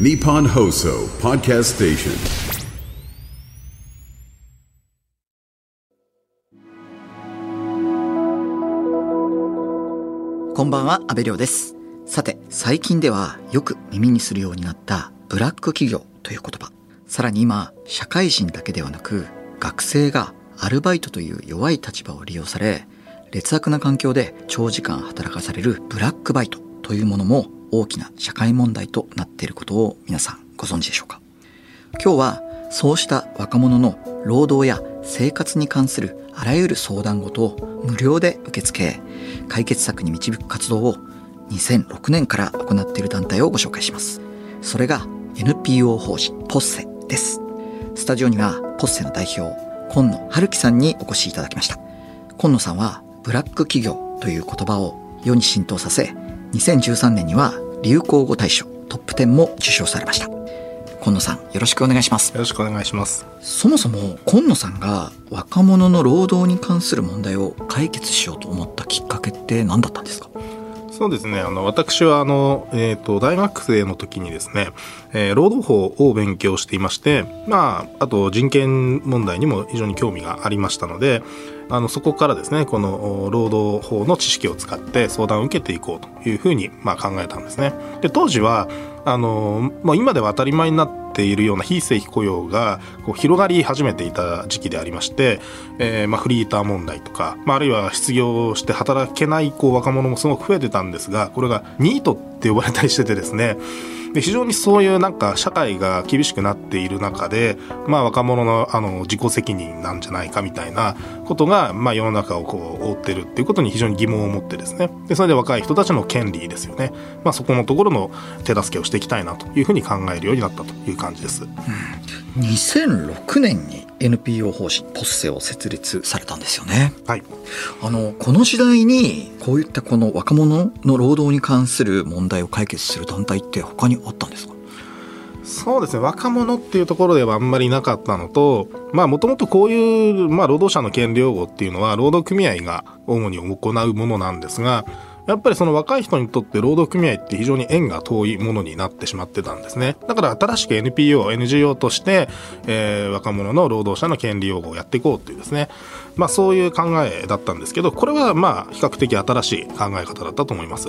Nippon Hoso Podcast Station. こんばんは、安部亮です。さて、最近ではよく耳にするようになったブラック企業という言葉。さらに今、社会人だけではなく、学生がアルバイトという弱い立場を利用され、劣悪な環境で長時間働かされるブラックバイトというものも大きな社会問題となっていることを皆さんご存知でしょうか？今日はそうした若者の労働や生活に関するあらゆる相談事を無料で受け付け解決策に導く活動を2006年から行っている団体をご紹介します。それが NPO 法人ポッセです。スタジオにはポッセの代表今野春樹さんにお越しいただきました。今野さんはブラック企業という言葉を世に浸透させ2013年には流行語大賞トップ10も受賞されました。今野さんよろしくお願いします。よろしくお願いします。そもそも今野さんが若者の労働に関する問題を解決しようと思ったきっかけって何だったんですか？そうですね。あの、私は、あの、えっ、と、大学生の時にですね、えー労働法を勉強していまして、まあ、あと人権問題にも非常に興味がありましたので、あの、そこからですね、この労働法の知識を使って相談を受けていこうというふうに、まあ、考えたんですね。で、当時は、あの、まあ、今では当たり前になってているような非正規雇用がこう広がり始めていた時期でありまして、えーまあ、フリーター問題とか、まあ、あるいは失業して働けないこう若者もすごく増えてたんですが、これがニートって呼ばれたりしててですね、で非常にそういうなんか社会が厳しくなっている中で、まあ、若者のあの自己責任なんじゃないかみたいなことが、まあ、世の中をこう覆ってるっていうことに非常に疑問を持ってですね。でそれで若い人たちの権利ですよね、まあ、そこのところの手助けをしていきたいなというふうに考えるようになったという感じです。2006年に NPO 法人ポッセを設立されたんですよね。はい。あのこの時代にこういったこの若者の労働に関する問題を解決する団体って他にあったんですか？そうですね。若者っていうところではあんまりなかったのとまあもともとこういう、まあ、労働者の権利擁護っていうのは労働組合が主に行うものなんですがやっぱりその若い人にとって労働組合って非常に縁が遠いものになってしまってたんですね。だから新しく NPO、NGO として、えー若者の労働者の権利擁護をやっていこうっていうですね。まあそういう考えだったんですけど、これはまあ比較的新しい考え方だったと思います。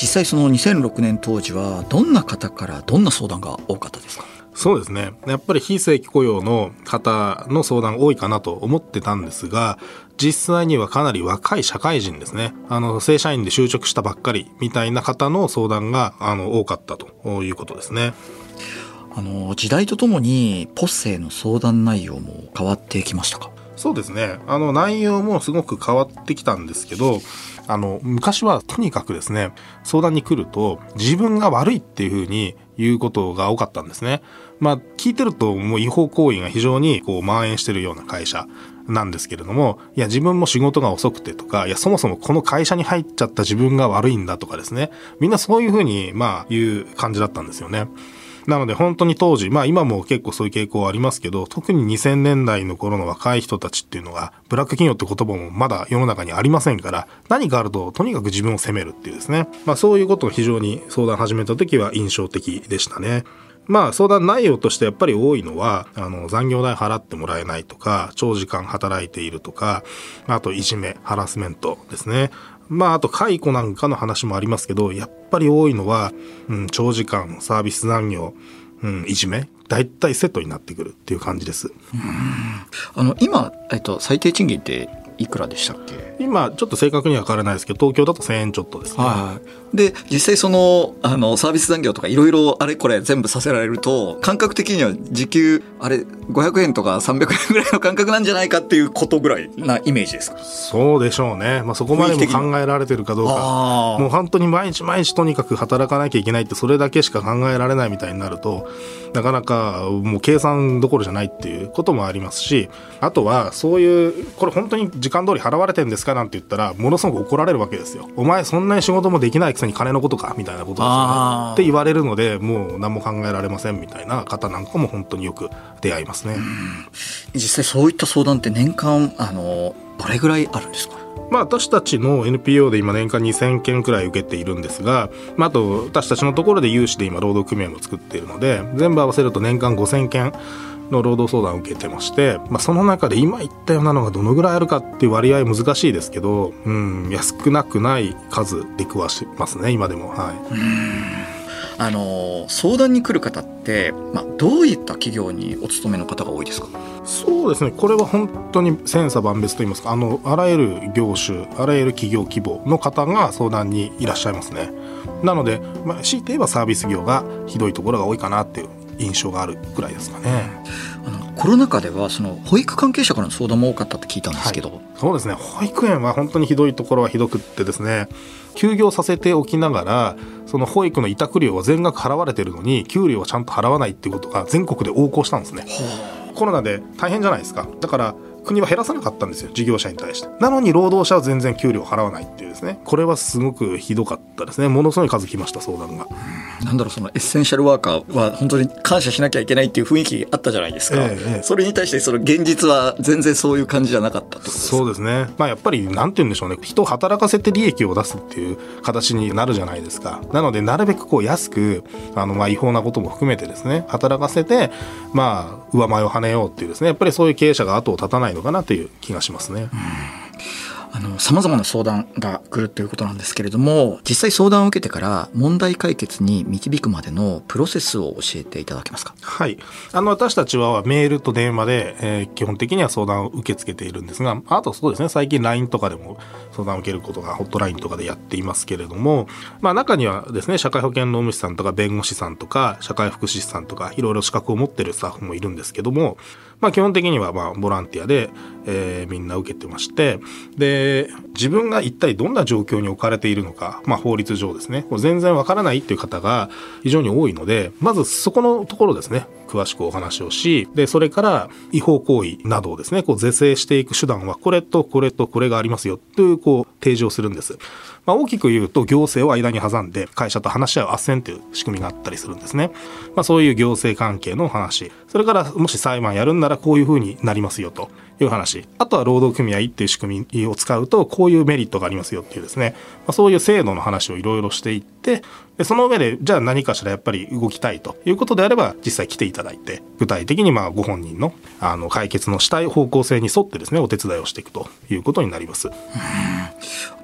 実際その2006年当時はどんな方からどんな相談が多かったですか？そうですね。やっぱり非正規雇用の方の相談多いかなと思ってたんですが、実際にはかなり若い社会人ですね。あの、正社員で就職したばっかりみたいな方の相談が、あの、多かったということですね。あの時代とともにポッセへの相談内容も変わってきましたか？そうですね。あの、内容もすごく変わってきたんですけど、あの、昔はとにかくですね、相談に来ると、自分が悪いっていうふうに言うことが多かったんですね。まあ、聞いてると、もう違法行為が非常にこう蔓延してるような会社なんですけれども、いや、自分も仕事が遅くてとか、いや、そもそもこの会社に入っちゃった自分が悪いんだとかですね、みんなそういうふうに、まあ、言う感じだったんですよね。なので本当に当時、まあ今も結構そういう傾向はありますけど、特に2000年代の頃の若い人たちっていうのが、ブラック企業って言葉もまだ世の中にありませんから、何かあるととにかく自分を責めるっていうですね。まあそういうことを非常に相談始めた時は印象的でしたね。まあ相談内容としてやっぱり多いのは、あの残業代払ってもらえないとか、長時間働いているとか、あといじめ、ハラスメントですね。まあ、あと解雇なんかの話もありますけど、やっぱり多いのは、うん、長時間、サービス残業、うん、いじめ、大体セットになってくるっていう感じです。あの今、えっと、最低賃金っていくらでしたっけ？今、ちょっと正確には分からないですけど、東京だと1000円ちょっとですね。はい。で、実際その、あの、サービス残業とかいろいろあれこれ全部させられると、感覚的には時給、あれ、500円とか300円ぐらいの感覚なんじゃないかっていうことぐらいなイメージですか？そうでしょうね。まあ、そこまでも考えられてるかどうか。もう本当に毎日毎日とにかく働かなきゃいけないってそれだけしか考えられないみたいになると、なかなかもう計算どころじゃないっていうこともありますし、あとはそういう、これ本当に時間通り払われてんですかなんて言ったら、ものすごく怒られるわけですよ。お前そんなに仕事もできないくせに金のことかみたいなことですよね。って言われるので、もう何も考えられませんみたいな方なんかも本当によく出会いますね。実際そういった相談って年間、あの、どれぐらいあるんですか？まあ、私たちの NPO で今年間2000件くらい受けているんですが、まあ、あと私たちのところで有志で今労働組合も作っているので全部合わせると年間5000件の労働相談を受けてまして、まあ、その中で今言ったようなのがどのぐらいあるかっていう割合難しいですけど、うん、安くなくない数出くわしますね今でも。はい。あの相談に来る方って、まあ、どういった企業にお勤めの方が多いですか？そうですね。これは本当に千差万別といいますかあのあらゆる業種あらゆる企業規模の方が相談にいらっしゃいますね。なので、まあ、強いて言えばサービス業がひどいところが多いかなっていう印象があるぐらいですかね。あのコロナ禍ではその保育関係者からの相談も多かったって聞いたんですけど、はい、そうですね。保育園は本当にひどいところはひどくってですね。休業させておきながらその保育の委託料は全額払われてるのに給料はちゃんと払わないっていうことが全国で横行したんですね。コロナで大変じゃないですか。だから国は減らさなかったんですよ事業者に対して。なのに労働者は全然給料払わないっていうですね。これはすごくひどかったですね。ものすごい数来ました相談が。なんだろうそのエッセンシャルワーカーは本当に感謝しなきゃいけないっていう雰囲気あったじゃないですか、ええ、それに対してその現実は全然そういう感じじゃなかったってそうですね。まあやっぱりなんて言うんでしょうね。人を働かせて利益を出すっていう形になるじゃないですか。なのでなるべくこう安くあのまあ違法なことも含めてですね働かせてまあ上前を跳ねようっていうですね。やっぱりそういう経営者が後を絶たないのかなという気がしますね。あの、様々な相談が来るということなんですけれども、実際相談を受けてから問題解決に導くまでのプロセスを教えていただけますか？はい。あの、私たちはメールと電話で、えー、基本的には相談を受け付けているんですが、あとそうですね、最近 LINE とかでも相談を受けることがホットラインとかでやっていますけれども、まあ中にはですね、社会保険労務士さんとか弁護士さんとか、社会福祉士さんとか、いろいろ資格を持ってるスタッフもいるんですけども、まあ基本的にはまボランティアで、えー、みんな受けてまして、で、自分が一体どんな状況に置かれているのか、まあ法律上ですね、全然わからないっていう方が非常に多いので、まずそこのところですね、詳しくお話をし、で、それから違法行為などをですね、こう是正していく手段はこれとこれとこれがありますよというこう提示をするんです。まあ、大きく言うと行政を間に挟んで会社と話し合う斡旋という仕組みがあったりするんですね。まあ、そういう行政関係の話。それからもし裁判やるんならこういうふうになりますよという話。あとは労働組合っていう仕組みを使うとこういうメリットがありますよっていうですね。まあ、そういう制度の話をいろいろしていって、でその上でじゃあ何かしらやっぱり動きたいということであれば実際来ていただいて具体的にまあご本人のあの解決のしたい方向性に沿ってですねお手伝いをしていくということになります。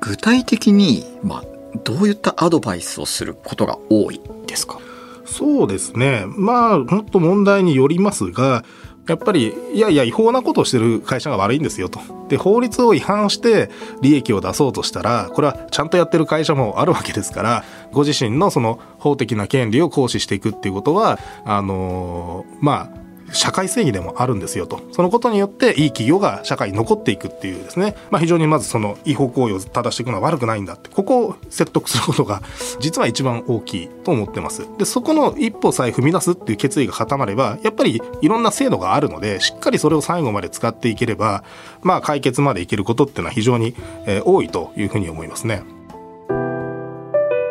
具体的に、まあ、どういったアドバイスをすることが多いですか？そうですね。まあ、もっと問題によりますが、やっぱり、いやいや、違法なことをしてる会社が悪いんですよと。で、法律を違反して利益を出そうとしたら、これはちゃんとやってる会社もあるわけですから、ご自身のその法的な権利を行使していくっていうことは、あのー、まあ、社会正義でもあるんですよと。そのことによっていい企業が社会に残っていくっていうですね、まあ非常にまずその違法行為を正していくのは悪くないんだって、ここを説得することが実は一番大きいと思ってます。で、そこの一歩さえ踏み出すっていう決意が固まれば、やっぱりいろんな制度があるので、しっかりそれを最後まで使っていければ、まあ解決までいけることっていうのは非常に、えー、多いというふうに思いますね。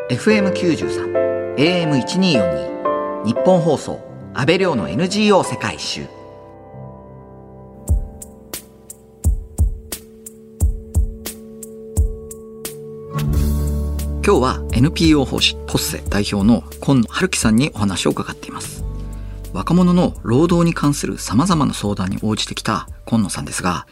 FM93、AM1242、日本放送。安倍亮の NGO 世界一周。今日は NPO 法師ポッセ代表の今野春樹さんにお話を伺っています。若者の労働に関する様々な相談に応じてきた今野さんですが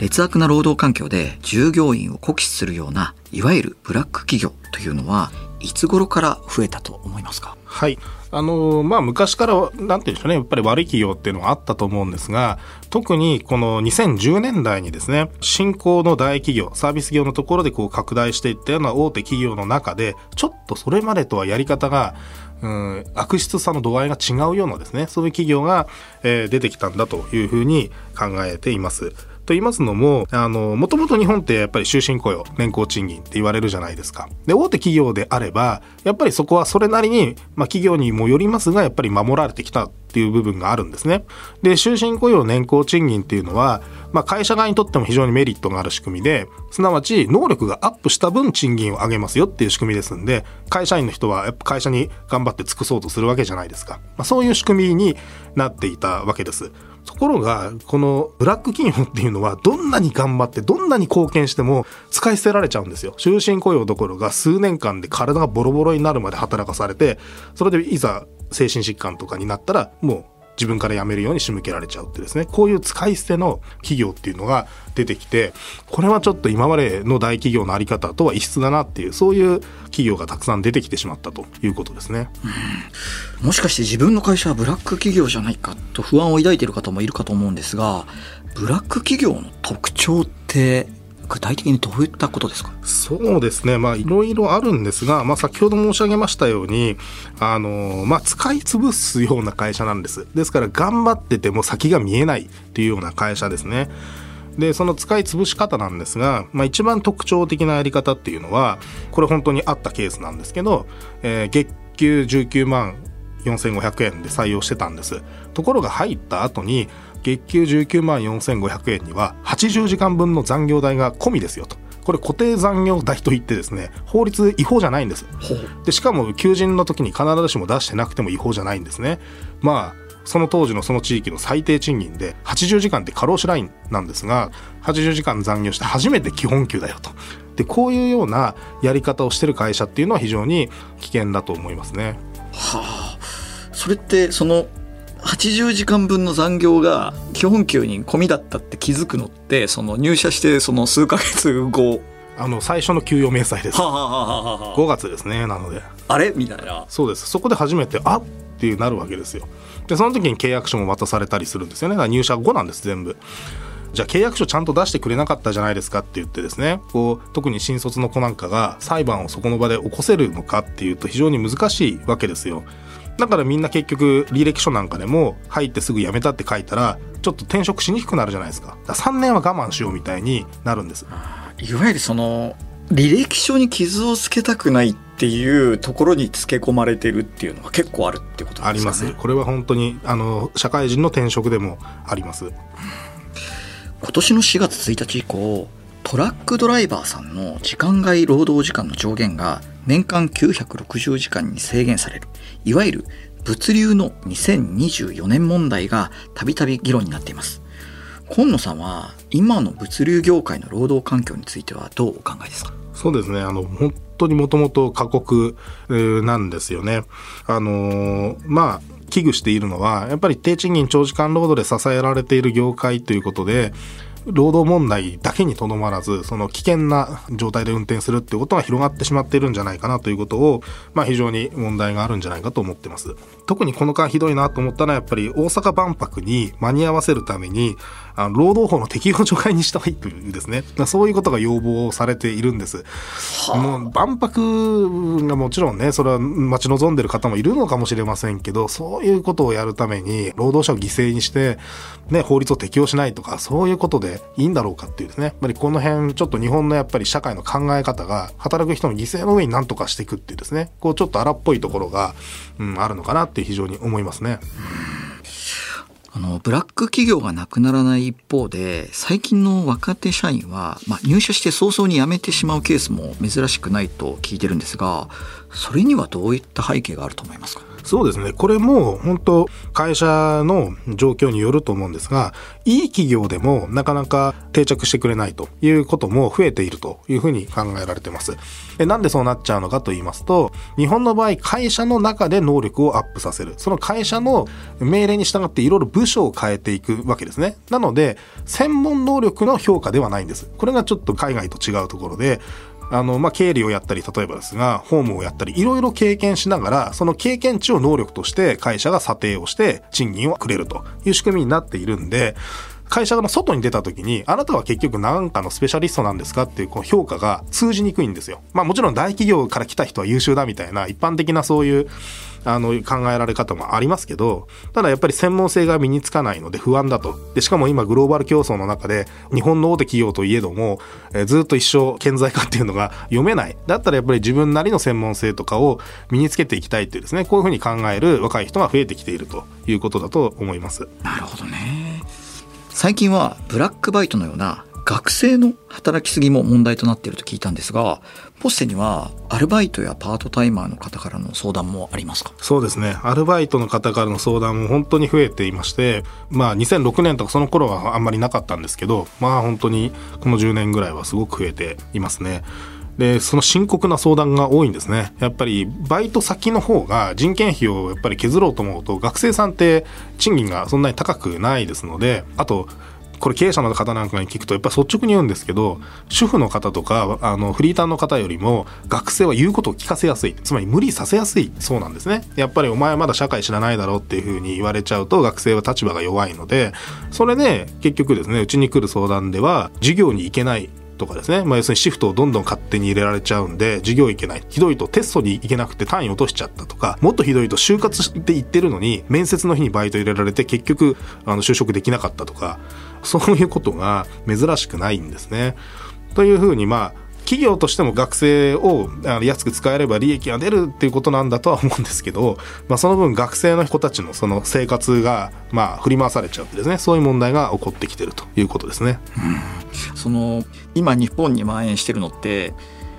劣悪な労働環境で従業員を酷使するようないわゆるブラック企業というのはいつ頃から増えたと思いますか？はい。あのまあ昔からなんて言うんでしょうね。やっぱり悪い企業っていうのはあったと思うんですが特にこの2010年代にですね新興の大企業サービス業のところでこう拡大していったような大手企業の中でちょっとそれまでとはやり方がうん、悪質さの度合いが違うようなですねそういう企業が、えー、出てきたんだというふうに考えています。と言いますのも、あの、もともと日本ってやっぱり終身雇用、年功賃金って言われるじゃないですか。で、大手企業であれば、やっぱりそこはそれなりに、まあ企業にもよりますが、やっぱり守られてきたっていう部分があるんですね。で、終身雇用年功賃金っていうのは、まあ、会社側にとっても非常にメリットがある仕組みで、すなわち能力がアップした分賃金を上げますよっていう仕組みですんで、会社員の人はやっぱ会社に頑張って尽くそうとするわけじゃないですか。まあ、そういう仕組みになっていたわけです。ところが、このブラック企業っていうのは、どんなに頑張って、どんなに貢献しても使い捨てられちゃうんですよ。終身雇用どころが数年間で体がボロボロになるまで働かされて、それでいざ精神疾患とかになったら、もう自分から辞めるように仕向けられちゃうってですねこういう使い捨ての企業っていうのが出てきてこれはちょっと今までの大企業の在り方とは異質だなっていうそういう企業がたくさん出てきてしまったということですね。もしかして自分の会社はブラック企業じゃないかと不安を抱いている方もいるかと思うんですがブラック企業の特徴って具体的にどういったことですか？そうですね。まあいろいろあるんですが、まあ、先ほど申し上げましたようにあの、まあ、使い潰すような会社なんです。ですから頑張ってても先が見えないっていうような会社ですね。でその使い潰し方なんですが、まあ、一番特徴的なやり方っていうのはこれ本当にあったケースなんですけど、えー、月給19万4500円で採用してたんです。ところが入った後に月給19万4500円には80時間分の残業代が込みですよと。これ固定残業代といってですね法律違法じゃないんです。でしかも求人の時に必ずしも出してなくても違法じゃないんですね。まあその当時のその地域の最低賃金で80時間って過労死ラインなんですが80時間残業して初めて基本給だよと。でこういうようなやり方をしてる会社っていうのは非常に危険だと思いますね。はあ。それってその80時間分の残業が基本給に込みだったって気づくのってその入社してその数ヶ月後。あの最初の給与明細です。はあはあはあはあ5月ですねなので。あれ？みたいな。そうです。そこで初めてあっていうなるわけですよ。でその時に契約書も渡されたりするんですよね。だから入社後なんです全部。じゃあ契約書ちゃんと出してくれなかったじゃないですかって言ってですね。こう特に新卒の子なんかが裁判をそこの場で起こせるのかっていうと非常に難しいわけですよだからみんな結局履歴書なんかでも入ってすぐ辞めたって書いたらちょっと転職しにくくなるじゃないですか。か3年は我慢しようみたいになるんです。いわゆるその履歴書に傷をつけたくないっていうところにつけ込まれてるっていうのは結構あるってことですかね。あります。これは本当にあの社会人の転職でもあります。今年の4月1日以降トラックドライバーさんの時間外労働時間の上限が年間960時間に制限される。いわゆる物流の2024年問題がたびたび議論になっています。今野さんは今の物流業界の労働環境についてはどうお考えですか？そうですね。あの本当にもともと過酷なんですよね。あのまあ危惧しているのはやっぱり低賃金長時間労働で支えられている業界ということで労働問題だけにとどまらず、その危険な状態で運転するっていうことが広がってしまっているんじゃないかなということを、まあ非常に問題があるんじゃないかと思ってます。特にこの間ひどいなと思ったのはやっぱり大阪万博に間に合わせるために、あの労働法の適用除外にしたいというですね、そういうことが要望されているんです。もう万博がもちろんね、それは待ち望んでる方もいるのかもしれませんけど、そういうことをやるために労働者を犠牲にして、ね、法律を適用しないとか、そういうことでいいんだろうかっていうですね、やっぱりこの辺、ちょっと日本のやっぱり社会の考え方が、働く人の犠牲の上に何とかしていくっていうですね、こうちょっと荒っぽいところが、うん、あるのかなって非常に思いますね。あのブラック企業がなくならない一方で最近の若手社員は、まあ、入社して早々に辞めてしまうケースも珍しくないと聞いてるんですがそれにはどういった背景があると思いますか？そうですね。これも本当会社の状況によると思うんですが、いい企業でもなかなか定着してくれないということも増えているというふうに考えられています。でなんでそうなっちゃうのかと言いますと、日本の場合会社の中で能力をアップさせる。その会社の命令に従っていろいろ部署を変えていくわけですね。なので、専門能力の評価ではないんです。これがちょっと海外と違うところで、あの、まあ、経理をやったり、例えばですが、ホームをやったり、いろいろ経験しながら、その経験値を能力として会社が査定をして賃金をくれるという仕組みになっているんで、会社の外に出た時に、あなたは結局何かのスペシャリストなんですかっていうこう評価が通じにくいんですよ。まあもちろん大企業から来た人は優秀だみたいな一般的なそういうあの考えられ方もありますけどただやっぱり専門性が身につかないので不安だと。でしかも今グローバル競争の中で日本の大手企業といえども、えずっと一生顕在化っていうのが読めない。だったらやっぱり自分なりの専門性とかを身につけていきたいっていうですねこういうふうに考える若い人が増えてきているということだと思います。なるほどね。最近はブラックバイトのような学生の働きすぎも問題となっていると聞いたんですがポッセにはアルバイトやパートタイマーの方からの相談もありますか？そうですね。アルバイトの方からの相談も本当に増えていまして、まあ2006年とかその頃はあんまりなかったんですけど、まあ本当にこの10年ぐらいはすごく増えていますね。で、その深刻な相談が多いんですね。やっぱりバイト先の方が人件費をやっぱり削ろうと思うと学生さんって賃金がそんなに高くないですので、あとこれ経営者の方なんかに聞くとやっぱ率直に言うんですけど主婦の方とかあのフリーターの方よりも学生は言うことを聞かせやすい。つまり無理させやすい。そうなんですね。やっぱりお前はまだ社会知らないだろうっていうふうに言われちゃうと学生は立場が弱いのでそれで結局ですねうちに来る相談では授業に行けないとかですね、まあ、要するにシフトをどんどん勝手に入れられちゃうんで授業行けない。ひどいとテストに行けなくて単位落としちゃったとかもっとひどいと就活で行ってるのに面接の日にバイト入れられて結局あの就職できなかったとかそういうことが珍しくないんですね。というふうにまあ企業としても学生を安く使えれば利益が出るっていうことなんだとは思うんですけど、まあ、その分学生の人たちのその生活がまあ振り回されちゃうってですねそういう問題が起こってきてるということですね。うんその今日本に蔓延してるのって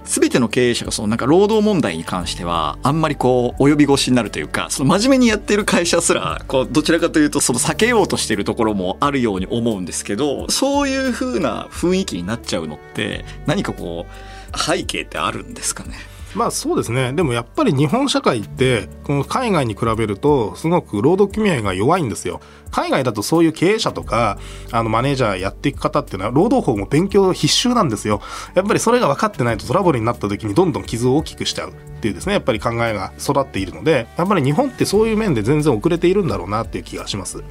全ての経営者がそのなんか労働問題に関してはあんまりこう及び腰になるというかその真面目にやってる会社すらこうどちらかというとその避けようとしてるところもあるように思うんですけどそういう風な雰囲気になっちゃうのって何かこう背景ってあるんですかね？まあそうですね。でもやっぱり日本社会って、この海外に比べると、すごく労働組合が弱いんですよ。海外だとそういう経営者とか、あのマネージャーやっていく方っていうのは、労働法も勉強必修なんですよ。やっぱりそれが分かってないとトラブルになった時にどんどん傷を大きくしちゃうっていうですね、やっぱり考えが育っているので、やっぱり日本ってそういう面で全然遅れているんだろうなっていう気がします。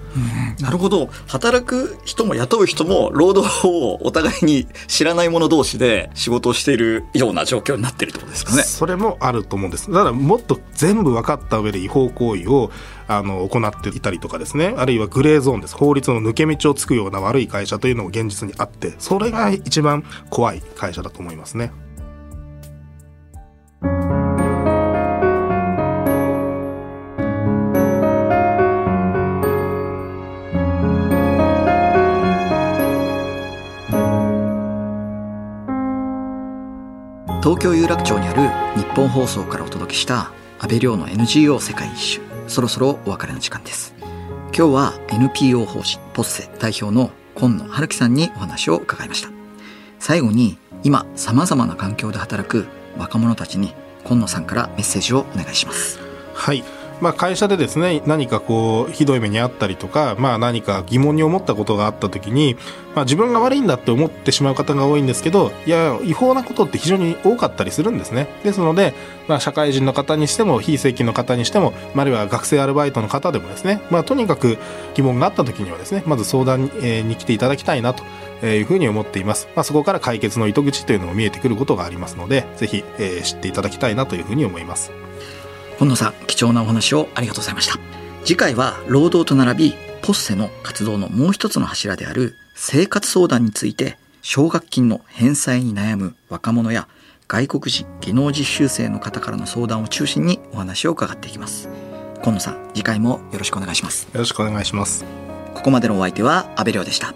なるほど働く人も雇う人も労働法をお互いに知らない者同士で仕事をしているような状況になってるってことですかねそれもあると思うんです。だからもっと全部分かった上で違法行為をあの行っていたりとかですね、あるいはグレーゾーンです。法律の抜け道をつくような悪い会社というのも現実にあって、それが一番怖い会社だと思いますね。東京有楽町にある日本放送からお届けした安倍亮の NGO 世界一周そろそろお別れの時間です。今日は NPO 法人ポッセ代表の今野春樹さんにお話を伺いました。最後に今様々な環境で働く若者たちに今野さんからメッセージをお願いします。はい。まあ、会社でですね、何かこう、ひどい目にあったりとか、まあ、何か疑問に思ったことがあった時に、まあ、自分が悪いんだって思ってしまう方が多いんですけど、いや、違法なことって非常に多かったりするんですね。ですので、まあ、社会人の方にしても、非正規の方にしても、まああるいは学生アルバイトの方でもですね、まあ、とにかく疑問があった時にはですね、まず相談に来ていただきたいなと。いうふうに思っています。まあ、そこから解決の糸口というのも見えてくることがありますので、ぜひ、えー知っていただきたいなというふうに思います。今野さん貴重なお話をありがとうございました。次回は労働と並びポッセの活動のもう一つの柱である生活相談について奨学金の返済に悩む若者や外国人技能実習生の方からの相談を中心にお話を伺っていきます。今野さん次回もよろしくお願いします。よろしくお願いします。ここまでのお相手は阿部亮でした